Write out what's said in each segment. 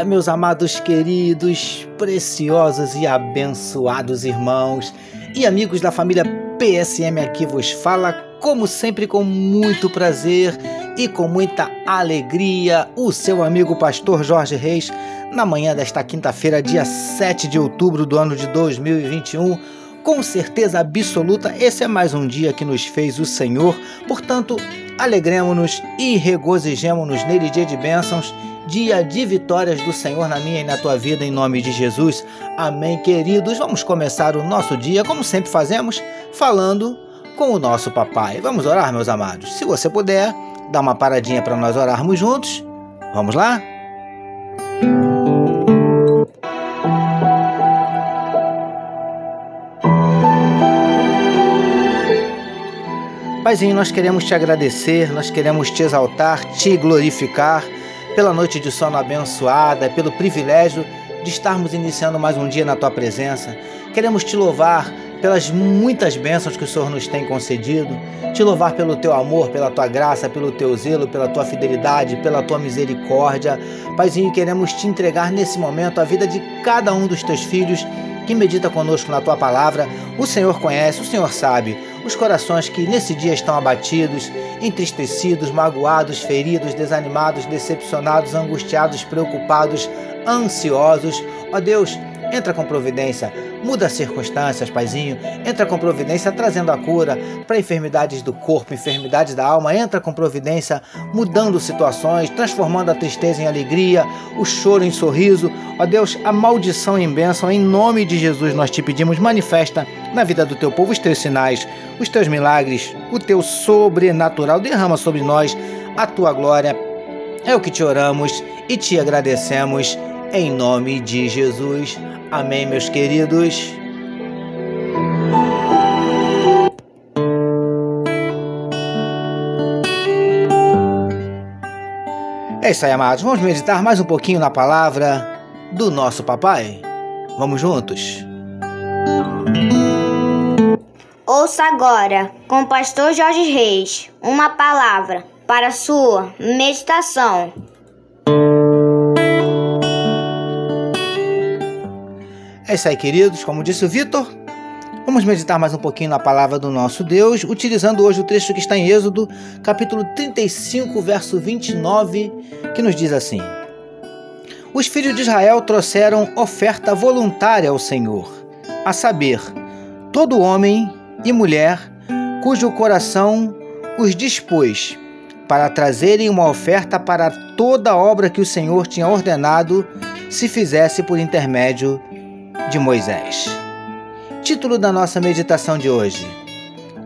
dia, meus amados queridos, preciosos e abençoados irmãos e amigos da família PSM aqui vos fala, como sempre com muito prazer e com muita alegria, o seu amigo pastor Jorge Reis, na manhã desta quinta-feira, dia 7 de outubro do ano de 2021. Com certeza absoluta, esse é mais um dia que nos fez o Senhor, portanto, alegremos-nos e regozijemos-nos nele, dia de bênçãos dia de vitórias do Senhor na minha e na tua vida, em nome de Jesus. Amém, queridos. Vamos começar o nosso dia, como sempre fazemos, falando com o nosso papai. Vamos orar, meus amados? Se você puder, dá uma paradinha para nós orarmos juntos. Vamos lá? Paizinho, nós queremos te agradecer, nós queremos te exaltar, te glorificar pela noite de sono abençoada, pelo privilégio de estarmos iniciando mais um dia na tua presença. Queremos te louvar pelas muitas bênçãos que o Senhor nos tem concedido, te louvar pelo teu amor, pela tua graça, pelo teu zelo, pela tua fidelidade, pela tua misericórdia. Paizinho, queremos te entregar nesse momento a vida de cada um dos teus filhos que medita conosco na tua palavra. O Senhor conhece, o Senhor sabe os corações que nesse dia estão abatidos, entristecidos, magoados, feridos, desanimados, decepcionados, angustiados, preocupados, ansiosos. Ó Deus, entra com providência, muda as circunstâncias, Paizinho, entra com providência trazendo a cura para enfermidades do corpo, enfermidades da alma, entra com providência mudando situações, transformando a tristeza em alegria, o choro em sorriso. Ó Deus, a maldição em bênção, em nome de Jesus nós te pedimos, manifesta na vida do teu povo os teus sinais, os teus milagres, o teu sobrenatural, derrama sobre nós a tua glória. É o que te oramos e te agradecemos em nome de Jesus. Amém, meus queridos. É isso aí, amados. Vamos meditar mais um pouquinho na palavra do nosso papai? Vamos juntos? Ouça agora, com o pastor Jorge Reis, uma palavra para sua meditação. É isso aí, queridos. Como disse o Vitor, vamos meditar mais um pouquinho na palavra do nosso Deus, utilizando hoje o trecho que está em Êxodo, capítulo 35, verso 29, que nos diz assim: Os filhos de Israel trouxeram oferta voluntária ao Senhor, a saber, todo homem e mulher cujo coração os dispôs para trazerem uma oferta para toda a obra que o Senhor tinha ordenado se fizesse por intermédio de Moisés. Título da nossa meditação de hoje: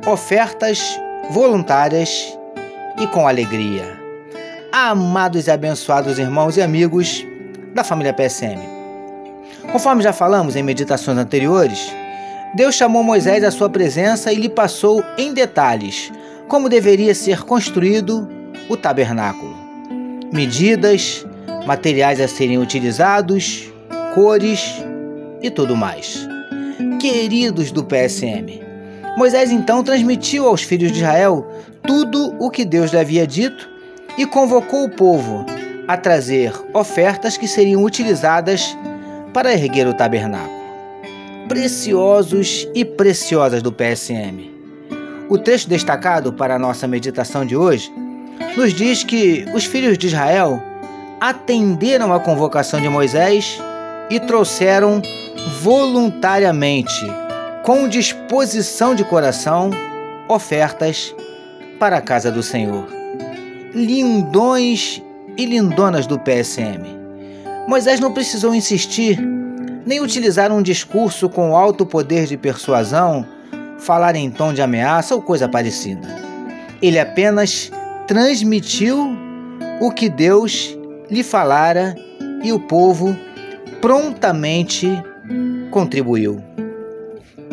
Ofertas voluntárias e com alegria. Amados e abençoados irmãos e amigos da família PSM. Conforme já falamos em meditações anteriores, Deus chamou Moisés à sua presença e lhe passou em detalhes como deveria ser construído o tabernáculo. Medidas, materiais a serem utilizados, cores e tudo mais. Queridos do PSM, Moisés então transmitiu aos filhos de Israel tudo o que Deus lhe havia dito e convocou o povo a trazer ofertas que seriam utilizadas para erguer o tabernáculo. Preciosos e preciosas do PSM. O texto destacado para a nossa meditação de hoje nos diz que os filhos de Israel atenderam à convocação de Moisés e trouxeram voluntariamente, com disposição de coração, ofertas para a casa do Senhor. Lindões e lindonas do PSM. Moisés não precisou insistir, nem utilizar um discurso com alto poder de persuasão, falar em tom de ameaça ou coisa parecida. Ele apenas transmitiu o que Deus lhe falara e o povo prontamente contribuiu.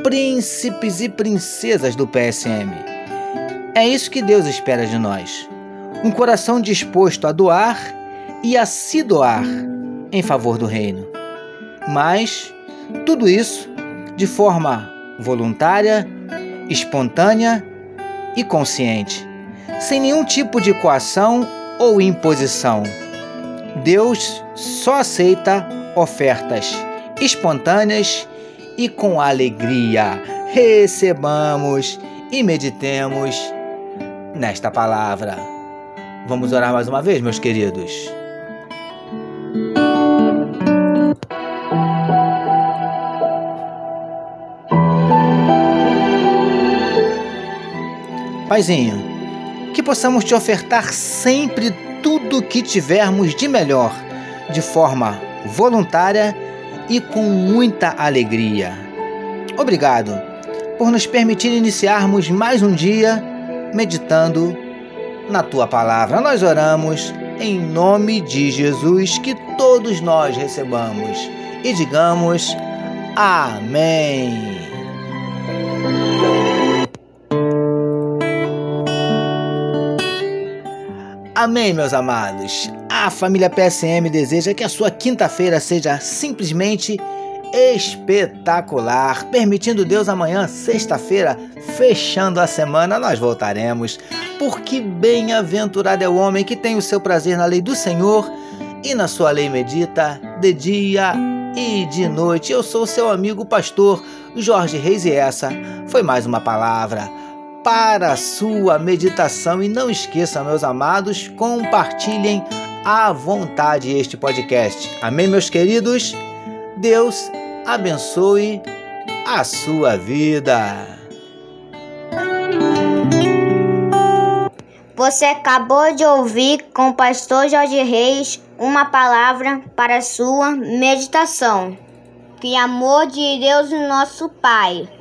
Príncipes e princesas do PSM. É isso que Deus espera de nós. Um coração disposto a doar e a se doar em favor do reino. Mas tudo isso de forma voluntária, espontânea e consciente, sem nenhum tipo de coação ou imposição. Deus só aceita ofertas espontâneas e com alegria. Recebamos e meditemos nesta palavra. Vamos orar mais uma vez, meus queridos. Paizinho, que possamos te ofertar sempre tudo o que tivermos de melhor, de forma voluntária e com muita alegria. Obrigado por nos permitir iniciarmos mais um dia meditando na tua palavra. Nós oramos em nome de Jesus, que todos nós recebamos e digamos Amém. Amém, meus amados. A família PSM deseja que a sua quinta-feira seja simplesmente espetacular. Permitindo Deus, amanhã, sexta-feira, fechando a semana, nós voltaremos. Porque bem-aventurado é o homem que tem o seu prazer na lei do Senhor e na sua lei medita de dia e de noite. Eu sou seu amigo pastor Jorge Reis e essa foi mais uma palavra para a sua meditação. E não esqueça, meus amados, compartilhem à vontade este podcast. Amém, meus queridos? Deus abençoe a sua vida. Você acabou de ouvir com o pastor Jorge Reis uma palavra para a sua meditação. Que amor de Deus, nosso Pai